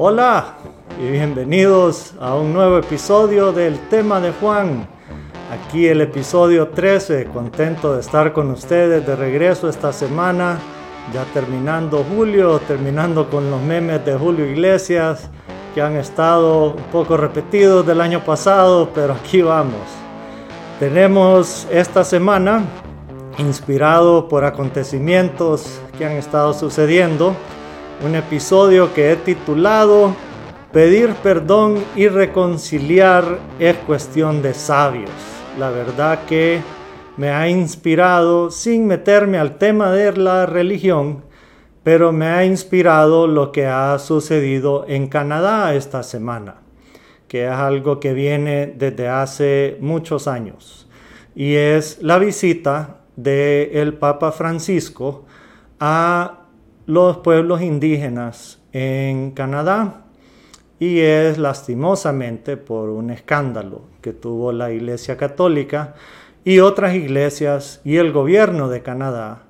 Hola y bienvenidos a un nuevo episodio del tema de Juan. Aquí el episodio 13, contento de estar con ustedes de regreso esta semana, ya terminando julio, terminando con los memes de Julio Iglesias que han estado un poco repetidos del año pasado, pero aquí vamos. Tenemos esta semana, inspirado por acontecimientos que han estado sucediendo, un episodio que he titulado Pedir perdón y reconciliar es cuestión de sabios. La verdad que me ha inspirado, sin meterme al tema de la religión, pero me ha inspirado lo que ha sucedido en Canadá esta semana, que es algo que viene desde hace muchos años, y es la visita del el Papa Francisco a los pueblos indígenas en Canadá y es lastimosamente por un escándalo que tuvo la Iglesia Católica y otras iglesias y el gobierno de Canadá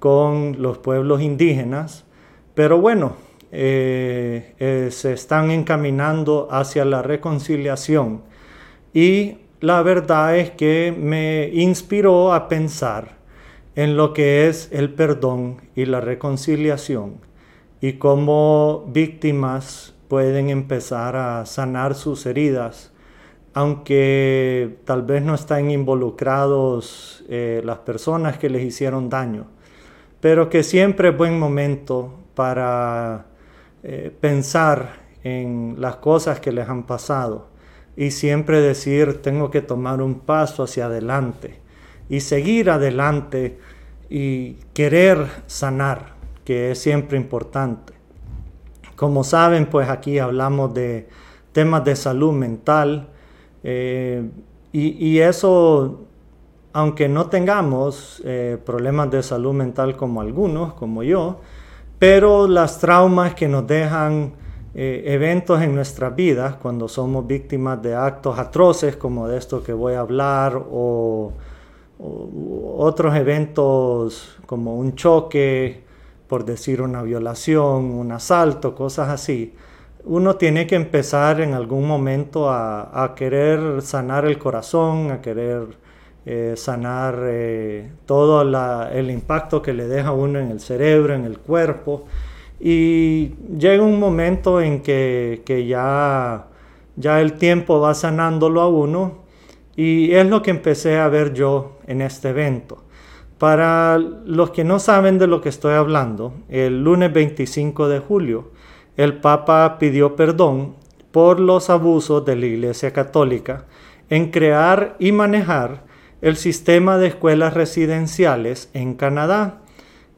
con los pueblos indígenas, pero bueno, eh, eh, se están encaminando hacia la reconciliación y la verdad es que me inspiró a pensar en lo que es el perdón y la reconciliación y cómo víctimas pueden empezar a sanar sus heridas, aunque tal vez no están involucrados eh, las personas que les hicieron daño pero que siempre es buen momento para eh, pensar en las cosas que les han pasado y siempre decir tengo que tomar un paso hacia adelante y seguir adelante y querer sanar, que es siempre importante. Como saben, pues aquí hablamos de temas de salud mental eh, y, eso aunque no tengamos eh, problemas de salud mental como algunos, como yo, pero las traumas que nos dejan eh, eventos en nuestras vidas cuando somos víctimas de actos atroces como de esto que voy a hablar o, otros eventos como un choque, por decir una violación, un asalto, cosas así, uno tiene que empezar en algún momento a, querer sanar el corazón, a querer eh, sanar eh, todo el impacto que le deja uno en el cerebro, en el cuerpo. Y llega un momento en que, ya, ya el tiempo va sanándolo a uno y es lo que empecé a ver yo en este evento. Para los que no saben de lo que estoy hablando, el lunes 25 de julio, el Papa pidió perdón por los abusos de la Iglesia Católica en crear y manejar el sistema de escuelas residenciales en Canadá,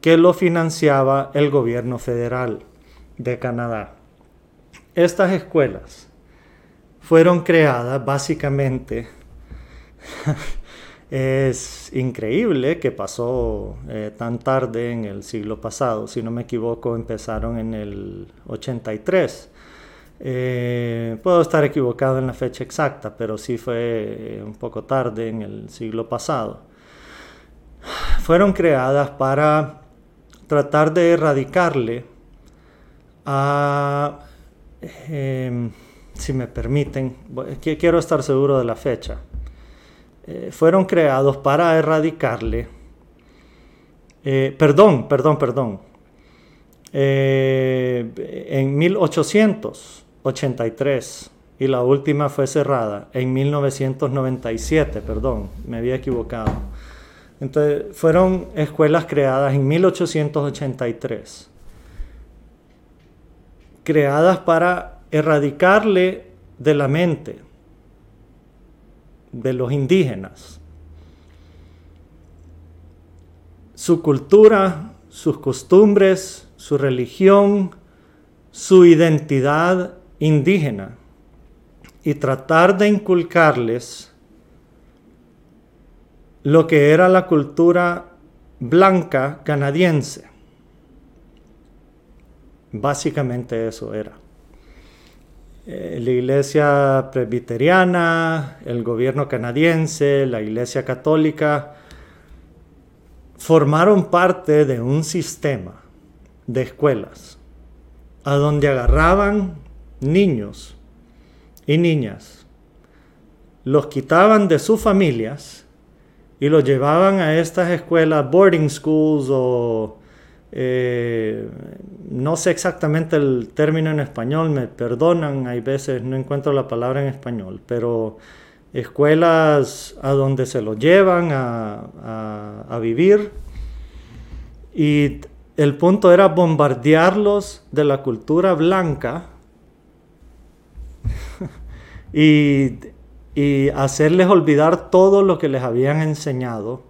que lo financiaba el gobierno federal de Canadá. Estas escuelas fueron creadas básicamente, es increíble que pasó eh, tan tarde en el siglo pasado, si no me equivoco empezaron en el 83 eh, puedo estar equivocado en la fecha exacta, pero sí fue eh, un poco tarde en el siglo pasado. Fueron creadas para tratar de erradicarle a, si me permiten, quiero estar seguro de la fecha. Eh, fueron creados para erradicarle, perdón, perdón, perdón, en 1800 83 y la última fue cerrada en 1997, perdón, me había equivocado. Entonces, fueron escuelas creadas en 1883, creadas para erradicarle de la mente de los indígenas su cultura, sus costumbres, su religión, su identidad indígena y tratar de inculcarles lo que era la cultura blanca canadiense. Básicamente eso era. Eh, la iglesia presbiteriana, el gobierno canadiense, la iglesia católica, formaron parte de un sistema de escuelas a donde agarraban niños y niñas, los quitaban de sus familias y los llevaban a estas escuelas, boarding schools o eh, no sé exactamente el término en español, me perdonan, hay veces no encuentro la palabra en español, pero escuelas a donde se los llevan a vivir y el punto era bombardearlos de la cultura blanca y, hacerles olvidar todo lo que les habían enseñado.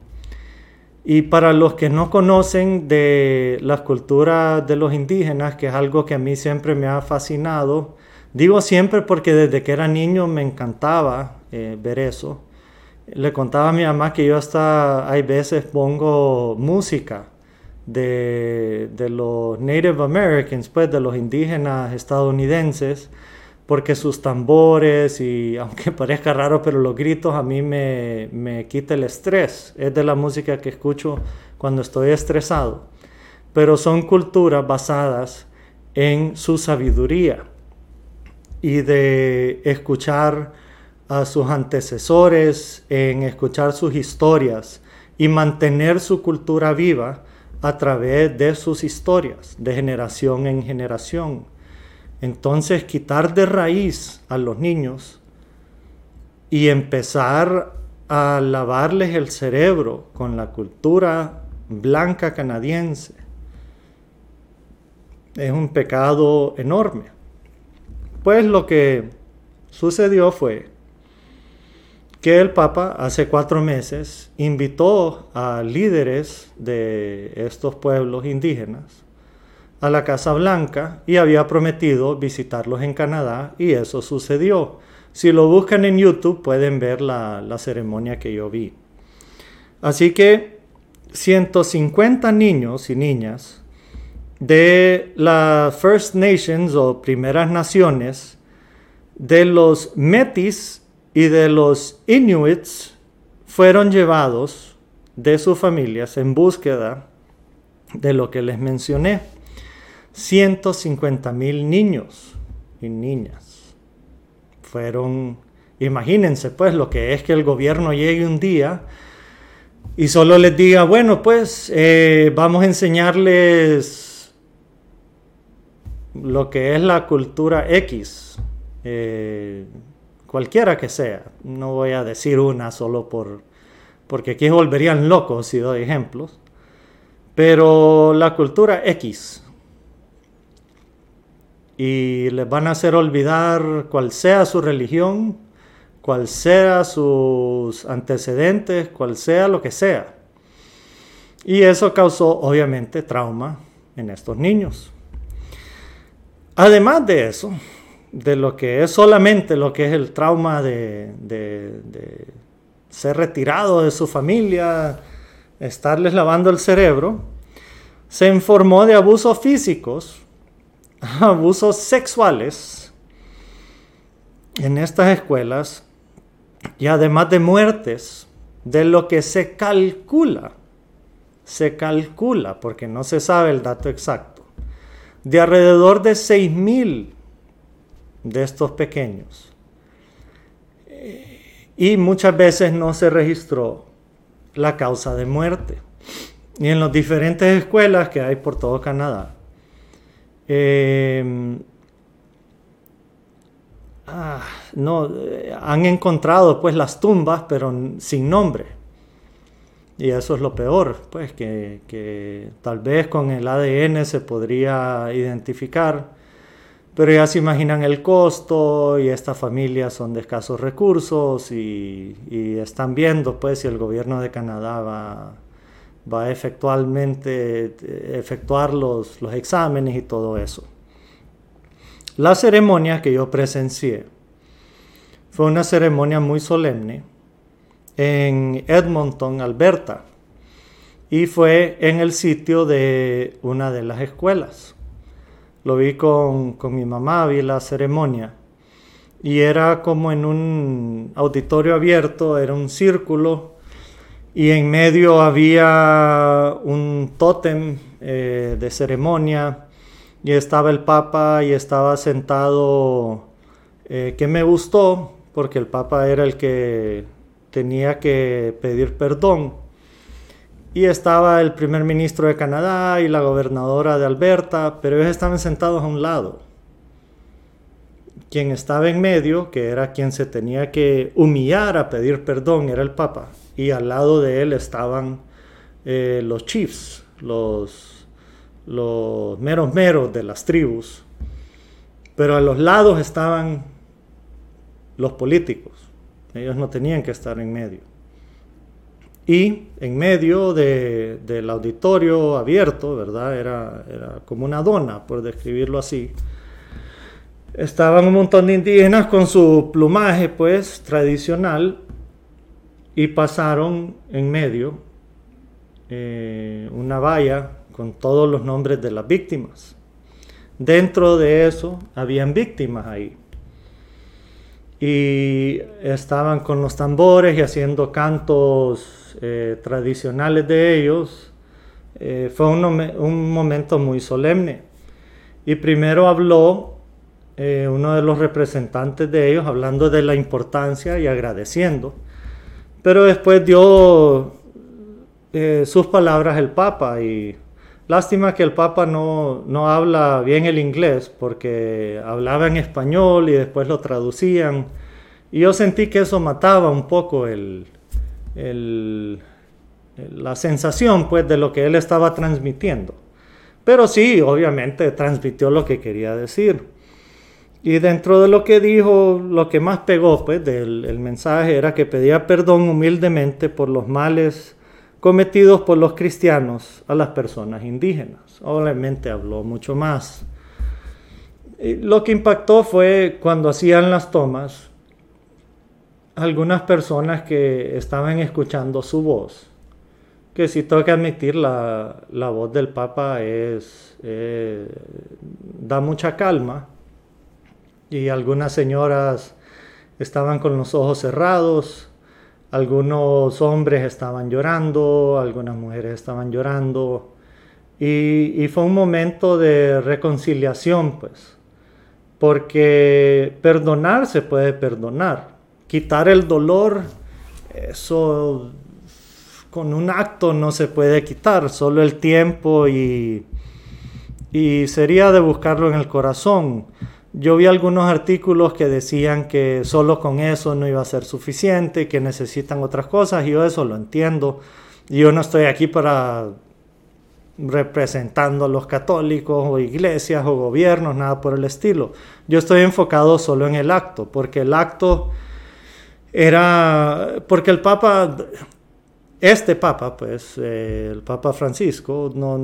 Y para los que no conocen de las culturas de los indígenas, que es algo que a mí siempre me ha fascinado, digo siempre porque desde que era niño me encantaba eh, ver eso. Le contaba a mi mamá que yo hasta hay veces pongo música de, de los Native Americans, pues de los indígenas estadounidenses, porque sus tambores y aunque parezca raro, pero los gritos a mí me, me quita el estrés. Es de la música que escucho cuando estoy estresado. Pero son culturas basadas en su sabiduría y de escuchar a sus antecesores, en escuchar sus historias y mantener su cultura viva a través de sus historias, de generación en generación. Entonces quitar de raíz a los niños y empezar a lavarles el cerebro con la cultura blanca canadiense es un pecado enorme. Pues lo que sucedió fue que el Papa hace cuatro meses invitó a líderes de estos pueblos indígenas a la Casa Blanca y había prometido visitarlos en Canadá y eso sucedió. Si lo buscan en YouTube pueden ver la, ceremonia que yo vi. Así que 150 niños y niñas de las First Nations o primeras naciones de los Metis y de los Inuits fueron llevados de sus familias en búsqueda de lo que les mencioné. 150 mil niños y niñas fueron, imagínense pues lo que es que el gobierno llegue un día y solo les diga, bueno pues eh, vamos a enseñarles lo que es la cultura X. Eh, cualquiera que sea. No voy a decir una solo por, porque aquí volverían locos si doy ejemplos. Pero la cultura X. Y les van a hacer olvidar cuál sea su religión, cuál sea sus antecedentes, cuál sea lo que sea. Y eso causó obviamente trauma en estos niños. Además de eso, de lo que es solamente lo que es el trauma de, ser retirado de su familia, estarles lavando el cerebro, se informó de abusos físicos, abusos sexuales en estas escuelas y además de muertes, de lo que se calcula, se calcula, porque no se sabe el dato exacto, de alrededor de 6.000 de estos pequeños. Y muchas veces no se registró la causa de muerte. Y en las diferentes escuelas que hay por todo Canadá, em, ah, no, han encontrado pues las tumbas, pero sin nombre. Y eso es lo peor, pues que, tal vez con el ADN se podría identificar pero ya se imaginan el costo y estas familias son de escasos recursos y, están viendo pues si el gobierno de Canadá va, va a efectualmente efectuar los, los exámenes y todo eso. La ceremonia que yo presencié fue una ceremonia muy solemne en Edmonton, Alberta, y fue en el sitio de una de las escuelas lo vi con, mi mamá, vi la ceremonia. Y era como en un auditorio abierto, era un círculo. Y en medio había un tótem eh, de ceremonia y estaba el Papa y estaba sentado, eh, que me gustó, porque el Papa era el que tenía que pedir perdón. Y estaba el primer ministro de Canadá y la gobernadora de Alberta, pero ellos estaban sentados a un lado. Quien estaba en medio, que era quien se tenía que humillar a pedir perdón, era el Papa. Y al lado de él estaban eh, los chiefs, los, meros meros de las tribus. Pero a los lados estaban los políticos. Ellos no tenían que estar en medio. Y en medio del auditorio abierto, ¿verdad? Era, era como una dona, por describirlo así. Estaban un montón de indígenas con su plumaje, pues, tradicional, y pasaron en medio eh, una valla con todos los nombres de las víctimas. Dentro de eso habían víctimas ahí y estaban con los tambores y haciendo cantos eh, tradicionales de ellos. Eh, fue un, momento muy solemne. Y primero habló uno de los representantes de ellos, hablando de la importancia y agradeciendo. Pero después dio sus palabras el Papa y Lástima que el Papa no, no, habla bien el inglés porque hablaba en español y después lo traducían. Y yo sentí que eso mataba un poco el, la sensación pues, de lo que él estaba transmitiendo. Pero sí, obviamente transmitió lo que quería decir. Y dentro de lo que dijo, lo que más pegó pues, del el mensaje era que pedía perdón humildemente por los males cometidos por los cristianos a las personas indígenas. Obviamente habló mucho más. lo que impactó fue cuando hacían las tomas, algunas personas que estaban escuchando su voz, que si tengo que admitir, la, voz del Papa es, eh, da mucha calma, y algunas señoras estaban con los ojos cerrados, algunos hombres estaban llorando, algunas mujeres estaban llorando. Y, fue un momento de reconciliación, pues. Porque perdonar se puede perdonar. Quitar el dolor, eso con un acto no se puede quitar, solo el tiempo y, y sería de buscarlo en el corazón. Yo vi algunos artículos que decían que solo con eso no iba a ser suficiente, que necesitan otras cosas, y yo eso lo entiendo. Yo no estoy aquí para representando a los católicos o iglesias o gobiernos, nada por el estilo. Yo estoy enfocado solo en el acto, porque el acto era, porque el Papa este Papa, pues eh, el Papa Francisco, no,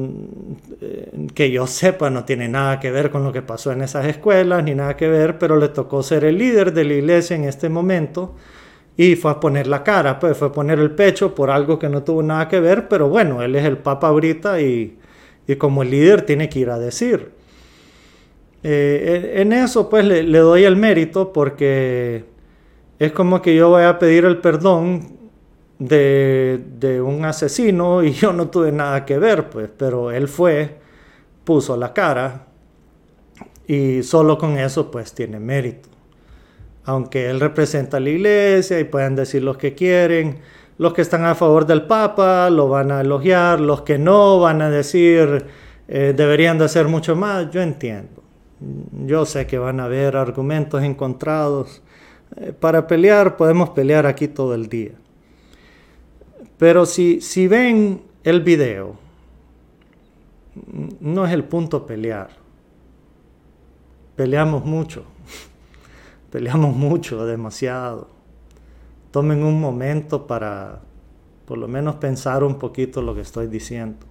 eh, que yo sepa, no tiene nada que ver con lo que pasó en esas escuelas, ni nada que ver, pero le tocó ser el líder de la iglesia en este momento y fue a poner la cara, pues fue a poner el pecho por algo que no tuvo nada que ver, pero bueno, él es el Papa ahorita y, como el líder tiene que ir a decir. Eh, en eso pues le, le doy el mérito porque es como que yo voy a pedir el perdón de, un asesino y yo no tuve nada que ver, pues, pero él fue, puso la cara y solo con eso pues tiene mérito. Aunque él representa la iglesia y pueden decir lo que quieren, los que están a favor del Papa lo van a elogiar, los que no van a decir eh, deberían de hacer mucho más, yo entiendo. Yo sé que van a haber argumentos encontrados. Eh, para pelear podemos pelear aquí todo el día. Pero si, si ven el video, no es el punto pelear. Peleamos mucho. Peleamos mucho, demasiado. Tomen un momento para por lo menos pensar un poquito lo que estoy diciendo.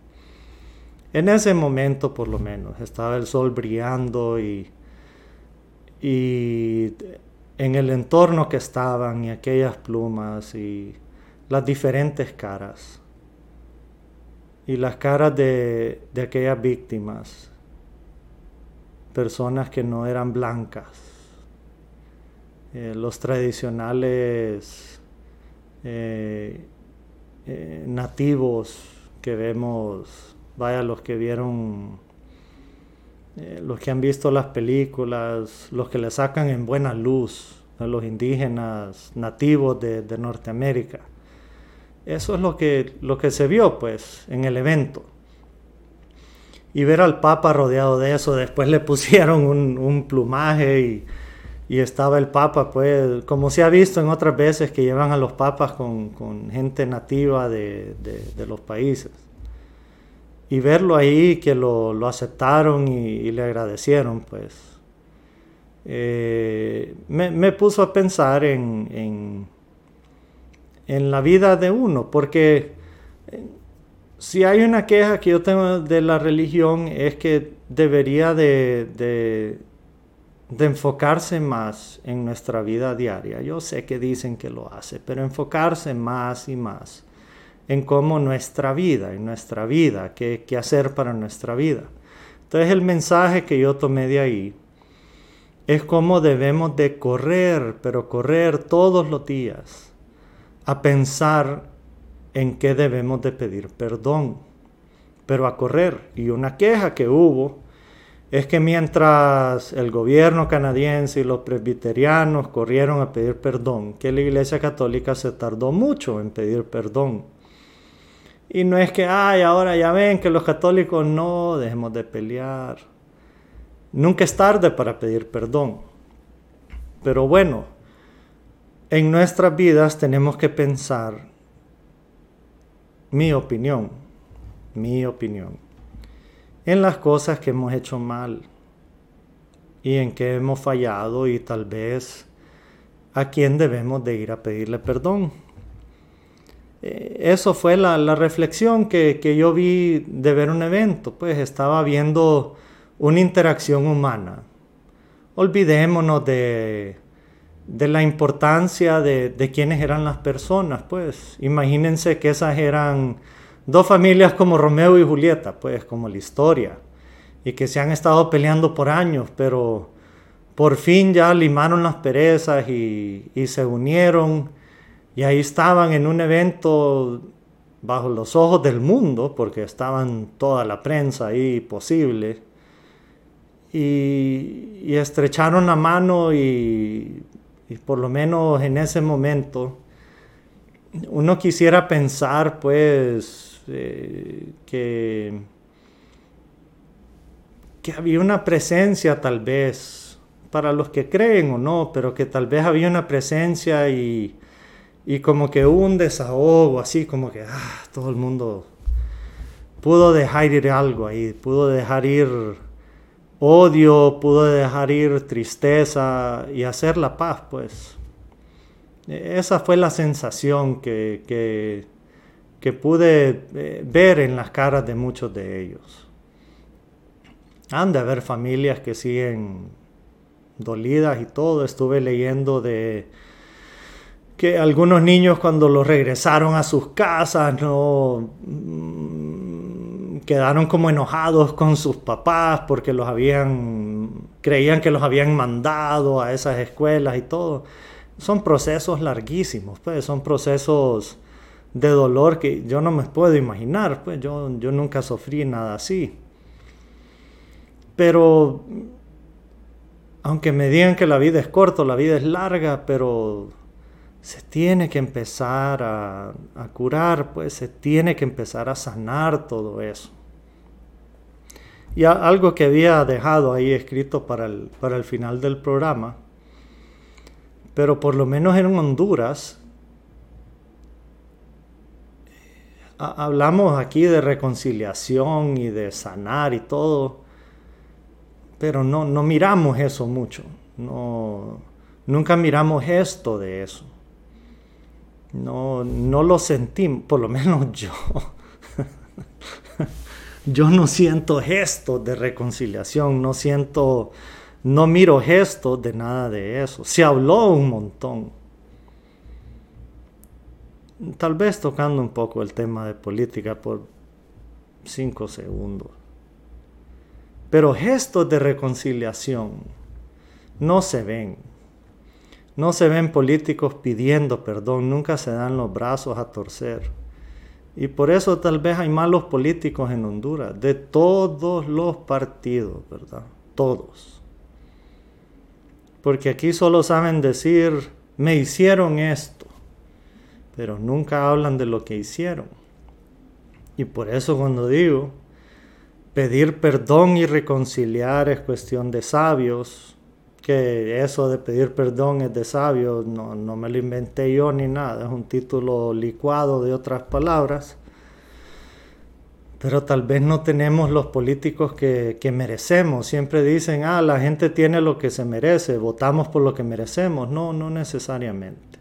En ese momento, por lo menos, estaba el sol brillando y, y en el entorno que estaban y aquellas plumas y las diferentes caras. Y las caras de, aquellas víctimas, personas que no eran blancas, eh, los tradicionales eh, eh, nativos que vemos, vaya los que vieron los que han visto las películas, los que le sacan en buena luz a los indígenas nativos de, Norteamérica. Eso es lo que, lo que se vio pues en el evento. Y ver al Papa rodeado de eso, después le pusieron un, plumaje y, estaba el Papa, pues como se ha visto en otras veces que llevan a los papas con, gente nativa de los países y verlo ahí, que lo, aceptaron y, le agradecieron, pues eh, me, puso a pensar en, en, la vida de uno, porque eh, si hay una queja que yo tengo de la religión es que debería de, de, de enfocarse más en nuestra vida diaria. Yo sé que dicen que lo hace, pero enfocarse más y más en cómo nuestra vida, en nuestra vida, qué, qué hacer para nuestra vida. Entonces el mensaje que yo tomé de ahí es cómo debemos de correr, pero correr todos los días a pensar en qué debemos de pedir perdón, pero a correr. Y una queja que hubo es que mientras el gobierno canadiense y los presbiterianos corrieron a pedir perdón, que la Iglesia Católica se tardó mucho en pedir perdón. Y no es que, ay, ahora ya ven que los católicos no, dejemos de pelear. Nunca es tarde para pedir perdón. Pero bueno, en nuestras vidas tenemos que pensar, mi opinión, mi opinión, en las cosas que hemos hecho mal y en que hemos fallado y tal vez a quién debemos de ir a pedirle perdón. Eh, eso fue la, reflexión que, yo vi de ver un evento, pues estaba viendo una interacción humana. Olvidémonos de, la importancia de, de quiénes eran las personas, pues. Imagínense que esas eran dos familias como Romeo y Julieta, pues como la historia, y que se han estado peleando por años, pero por fin ya limaron las perezas y, y se unieron y ahí estaban en un evento bajo los ojos del mundo, porque estaban toda la prensa ahí posible, y, estrecharon la mano y, por lo menos en ese momento uno quisiera pensar pues eh, que, que había una presencia tal vez para los que creen o no, pero que tal vez había una presencia y y como que un desahogo, así como que ah, todo el mundo pudo dejar ir algo ahí, pudo dejar ir odio, pudo dejar ir tristeza y hacer la paz, pues. Esa fue la sensación que, que, pude eh, ver en las caras de muchos de ellos. Han de haber familias que siguen dolidas y todo. Estuve leyendo de que algunos niños cuando los regresaron a sus casas no quedaron como enojados con sus papás porque los habían creían que los habían mandado a esas escuelas y todo. Son procesos larguísimos, pues son procesos de dolor que yo no me puedo imaginar, pues yo, yo nunca sufrí nada así. Pero aunque me digan que la vida es corta, la vida es larga, pero se tiene que empezar a, curar, pues se tiene que empezar a sanar todo eso. Y algo que había dejado ahí escrito para el, para el final del programa, pero por lo menos en Honduras, hablamos aquí de reconciliación y de sanar y todo, pero no, no miramos eso mucho, no, nunca miramos esto de eso. No, no lo sentimos, por lo menos yo. yo no siento gestos de reconciliación, no siento, no miro gestos de nada de eso. Se habló un montón. Tal vez tocando un poco el tema de política por cinco segundos. Pero gestos de reconciliación no se ven. No se ven políticos pidiendo perdón, nunca se dan los brazos a torcer. Y por eso tal vez hay malos políticos en Honduras, de todos los partidos, ¿verdad? Todos. Porque aquí solo saben decir, me hicieron esto, pero nunca hablan de lo que hicieron. Y por eso cuando digo, pedir perdón y reconciliar es cuestión de sabios, que eso de pedir perdón es de sabios, no, no, me lo inventé yo ni nada, es un título licuado de otras palabras. Pero tal vez no tenemos los políticos que, que, merecemos. Siempre dicen, ah, la gente tiene lo que se merece, votamos por lo que merecemos. No, no necesariamente.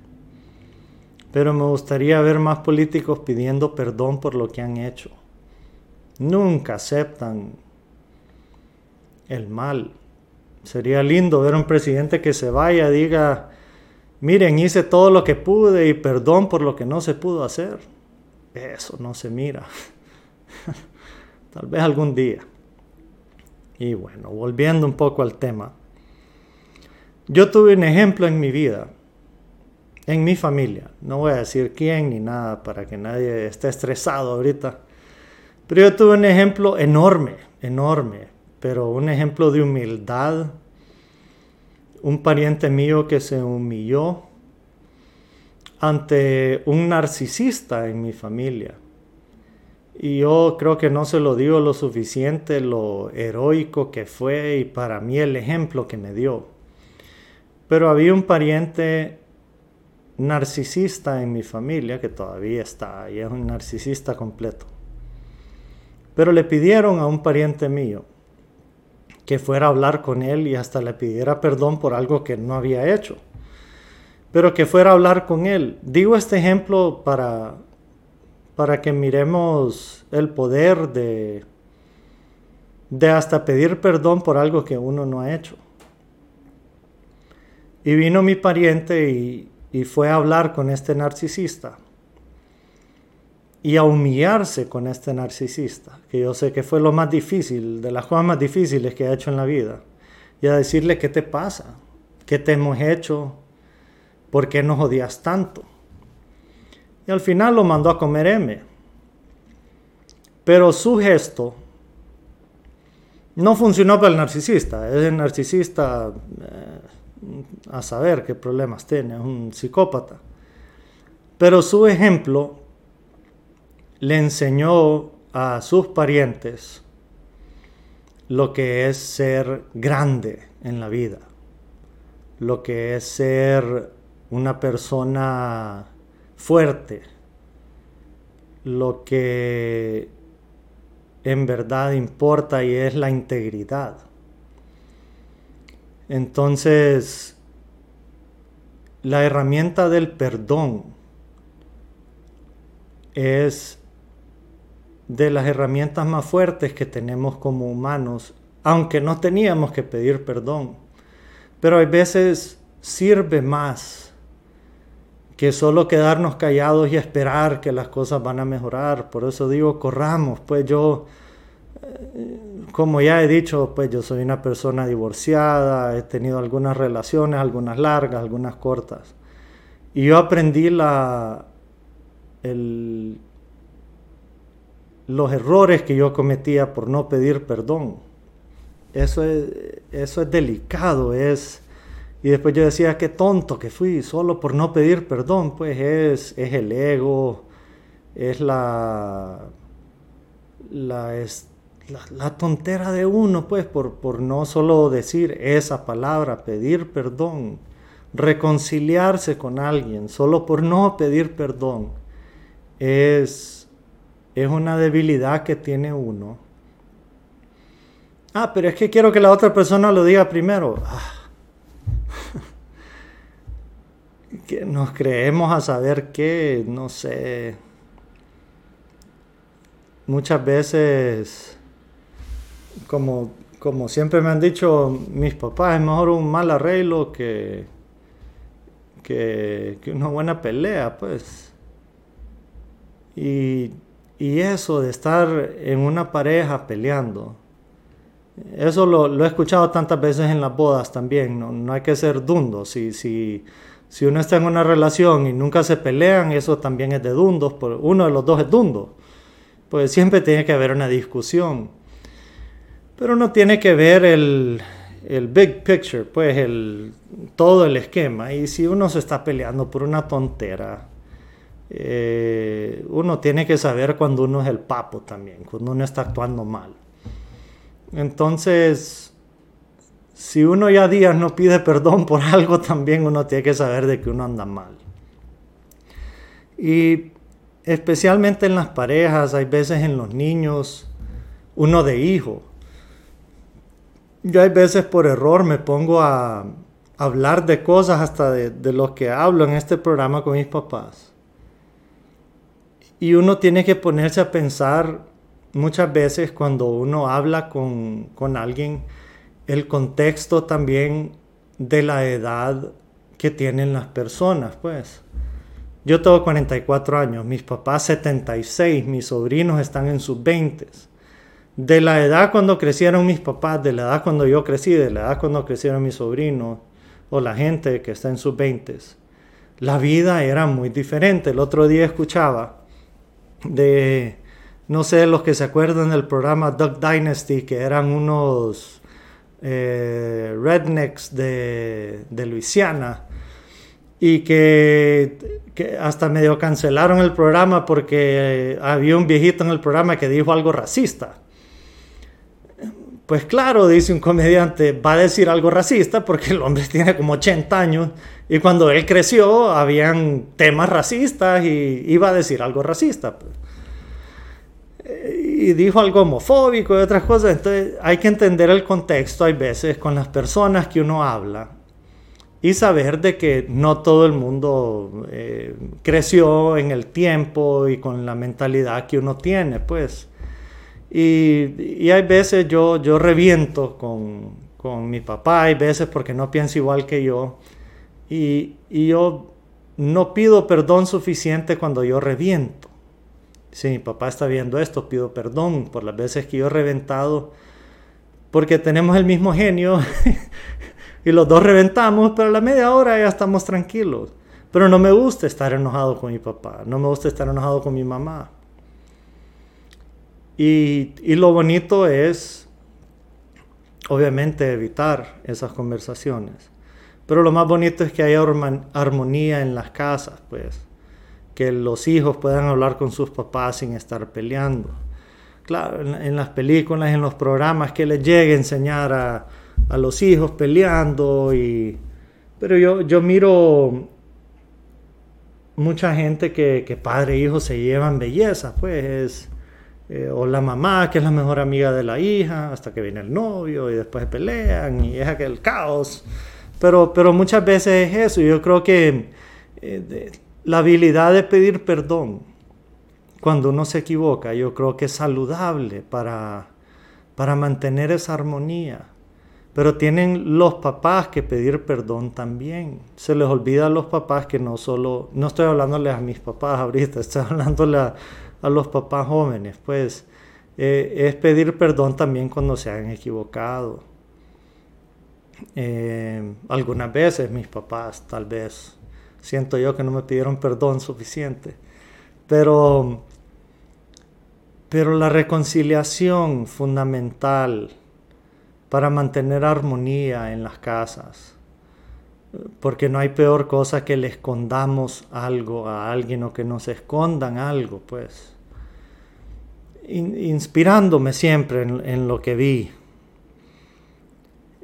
Pero me gustaría ver más políticos pidiendo perdón por lo que han hecho. Nunca aceptan el mal. Sería lindo ver un presidente que se vaya diga, miren, hice todo lo que pude y perdón por lo que no se pudo hacer. Eso no se mira. Tal vez algún día. Y bueno, volviendo un poco al tema. Yo tuve un ejemplo en mi vida, en mi familia. No voy a decir quién ni nada para que nadie esté estresado ahorita. Pero yo tuve un ejemplo enorme, enorme pero un ejemplo de humildad, un pariente mío que se humilló ante un narcisista en mi familia. Y yo creo que no se lo digo lo suficiente, lo heroico que fue y para mí el ejemplo que me dio. Pero había un pariente narcisista en mi familia que todavía está y es un narcisista completo. Pero le pidieron a un pariente mío que fuera a hablar con él y hasta le pidiera perdón por algo que no había hecho. Pero que fuera a hablar con él. Digo este ejemplo para, para que miremos el poder de, de hasta pedir perdón por algo que uno no ha hecho. Y vino mi pariente y, y fue a hablar con este narcisista y a humillarse con este narcisista, que yo sé que fue lo más difícil, de las cosas más difíciles que ha hecho en la vida, y a decirle qué te pasa, qué te hemos hecho, por qué nos odias tanto. Y al final lo mandó a comer M. Pero su gesto no funcionó para el narcisista. Es el narcisista eh, a saber qué problemas tiene, es un psicópata. Pero su ejemplo le enseñó a sus parientes lo que es ser grande en la vida, lo que es ser una persona fuerte, lo que en verdad importa y es la integridad. Entonces, la herramienta del perdón es de las herramientas más fuertes que tenemos como humanos, aunque no teníamos que pedir perdón. Pero hay veces sirve más que solo quedarnos callados y esperar que las cosas van a mejorar. Por eso digo, corramos. Pues yo, eh, como ya he dicho, pues yo soy una persona divorciada, he tenido algunas relaciones, algunas largas, algunas cortas. Y yo aprendí la, el, los errores que yo cometía por no pedir perdón. Eso es, eso es delicado, es... Y después yo decía, qué tonto que fui, solo por no pedir perdón, pues es, es el ego, es la, la, es, la, tontera de uno, pues, por, por no solo decir esa palabra, pedir perdón, reconciliarse con alguien, solo por no pedir perdón, es es una debilidad que tiene uno. Ah, pero es que quiero que la otra persona lo diga primero. Ah. que nos creemos a saber qué, no sé. Muchas veces, como, como siempre me han dicho mis papás, es mejor un mal arreglo que, que, que una buena pelea, pues. Y y eso de estar en una pareja peleando, eso lo, he escuchado tantas veces en las bodas también, no, hay que ser dundo. Si, si Si uno está en una relación y nunca se pelean, eso también es de dundos, uno de los dos es dundo. Pues siempre tiene que haber una discusión. Pero uno tiene que ver el, el big picture, pues el, todo el esquema. Y si uno se está peleando por una tontera, eh, uno tiene que saber cuando uno es el papo también, cuando uno está actuando mal. Entonces, si uno ya días no pide perdón por algo, también uno tiene que saber de que uno anda mal. Y especialmente en las parejas, hay veces en los niños, uno de hijo. Yo hay veces por error me pongo a hablar de cosas hasta de, de lo que hablo en este programa con mis papás. Y uno tiene que ponerse a pensar muchas veces cuando uno habla con, con alguien, el contexto también de la edad que tienen las personas, pues. Yo tengo 44 años, mis papás 76, mis sobrinos están en sus 20. De la edad cuando crecieron mis papás, de la edad cuando yo crecí, de la edad cuando crecieron mis sobrinos o la gente que está en sus 20, la vida era muy diferente. El otro día escuchaba de, no sé, los que se acuerdan del programa Duck Dynasty, que eran unos eh, rednecks de, de, Luisiana y que, que, hasta medio cancelaron el programa porque había un viejito en el programa que dijo algo racista. Pues claro, dice un comediante, va a decir algo racista porque el hombre tiene como 80 años y cuando él creció habían temas racistas y iba a decir algo racista. Pues y dijo algo homofóbico y otras cosas. Entonces hay que entender el contexto, hay veces, con las personas que uno habla y saber de que no todo el mundo eh, creció en el tiempo y con la mentalidad que uno tiene, pues. Y, y hay veces yo, yo reviento con, con, mi papá, hay veces porque no piensa igual que yo. Y, y yo no pido perdón suficiente cuando yo reviento si mi papá está viendo esto, pido perdón por las veces que yo he reventado, porque tenemos el mismo genio y los dos reventamos, pero a la media hora ya estamos tranquilos. Pero no me gusta estar enojado con mi papá, no me gusta estar enojado con mi mamá. Y, y lo bonito es, obviamente, evitar esas conversaciones. Pero lo más bonito es que haya armonía en las casas, pues que los hijos puedan hablar con sus papás sin estar peleando. Claro, en, las películas, en los programas, que les llegue a enseñar a, a los hijos peleando. Y, pero yo, yo miro mucha gente que, que padre e hijo se llevan belleza, pues. Eh, o la mamá, que es la mejor amiga de la hija, hasta que viene el novio y después pelean y es aquel caos. Pero, pero muchas veces es eso. Yo creo que eh, la habilidad de pedir perdón cuando uno se equivoca, yo creo que es saludable para, para mantener esa armonía. Pero tienen los papás que pedir perdón también. Se les olvida a los papás que no solo, no estoy hablándole a mis papás ahorita, estoy hablándole a, los papás jóvenes, pues eh, es pedir perdón también cuando se han equivocado. Eh, algunas veces mis papás tal vez siento yo que no me pidieron perdón suficiente. Pero, pero la reconciliación fundamental para mantener armonía en las casas, porque no hay peor cosa que le escondamos algo a alguien o que nos escondan algo, pues. Inspirándome siempre en lo que vi,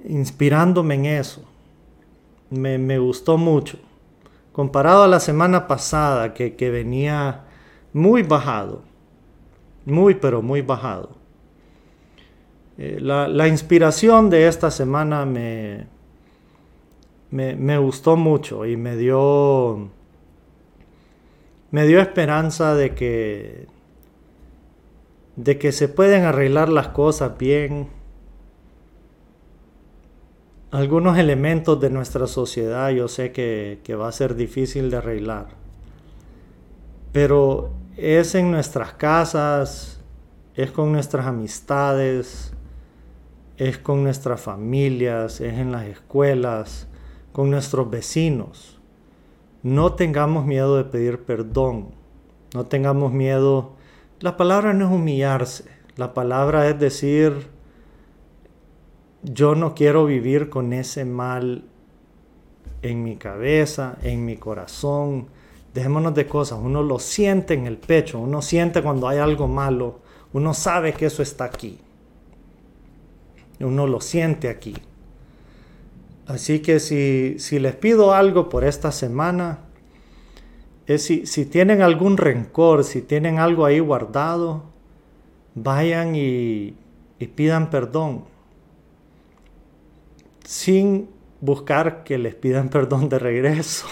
inspirándome en eso, me, gustó mucho comparado a la semana pasada que, venía muy bajado, muy pero muy bajado. Eh, la, inspiración de esta semana me, me, gustó mucho y me dio, me dio esperanza de que, de que se pueden arreglar las cosas bien algunos elementos de nuestra sociedad yo sé que, va a ser difícil de arreglar. Pero es en nuestras casas, es con nuestras amistades, es con nuestras familias, es en las escuelas, con nuestros vecinos. no tengamos miedo de pedir perdón. No tengamos miedo. La palabra no es humillarse. La palabra es decir, yo no quiero vivir con ese mal en mi cabeza, en mi corazón. Dejémonos de cosas. Uno lo siente en el pecho. Uno siente cuando hay algo malo. Uno sabe que eso está aquí. Uno lo siente aquí. Así que si, si les pido algo por esta semana, es si, tienen algún rencor, si tienen algo ahí guardado, vayan y pidan perdón. Sin buscar que les pidan perdón de regreso.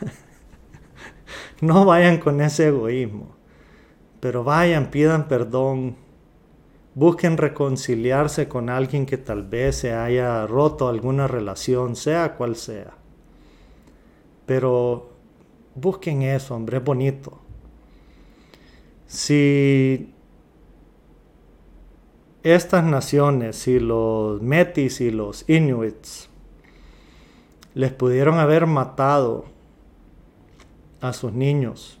no vayan con ese egoísmo, pero vayan, pidan perdón Busquen reconciliarse con alguien que tal vez se haya roto alguna relación, sea cual sea. Pero busquen eso, hombre, es bonito. Si estas naciones, si los Metis y los Inuits les pudieron haber matado a sus niños,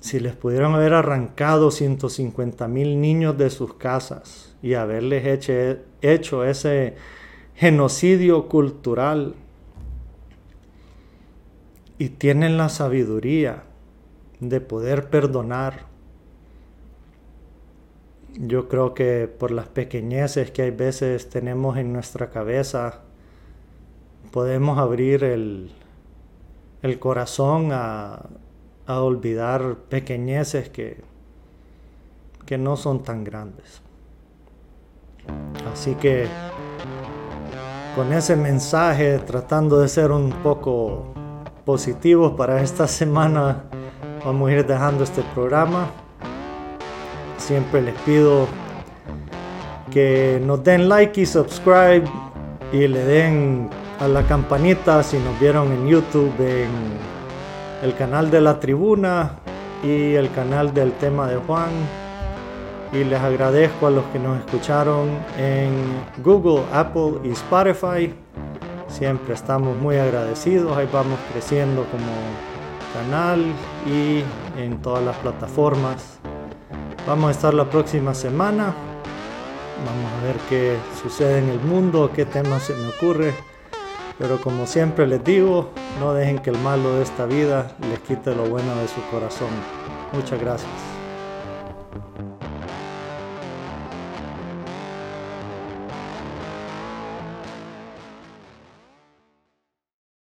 si les pudieron haber arrancado 150 mil niños de sus casas y haberles hecho, hecho ese genocidio cultural y tienen la sabiduría de poder perdonar. Yo creo que por las pequeñeces que hay veces tenemos en nuestra cabeza, podemos abrir el, el corazón a, a olvidar pequeñeces que, que no son tan grandes. Así que con ese mensaje, tratando de ser un poco positivos para esta semana, vamos a ir dejando este programa. Siempre les pido que nos den like y subscribe y le den a la campanita si nos vieron en YouTube, en el canal de la tribuna y el canal del tema de Juan. Y les agradezco a los que nos escucharon en Google, Apple y Spotify. Siempre estamos muy agradecidos. Ahí vamos creciendo como canal y en todas las plataformas. Vamos a estar la próxima semana. Vamos a ver qué sucede en el mundo, qué tema se me ocurre. Pero como siempre les digo, no dejen que el malo de esta vida les quite lo bueno de su corazón. Muchas gracias.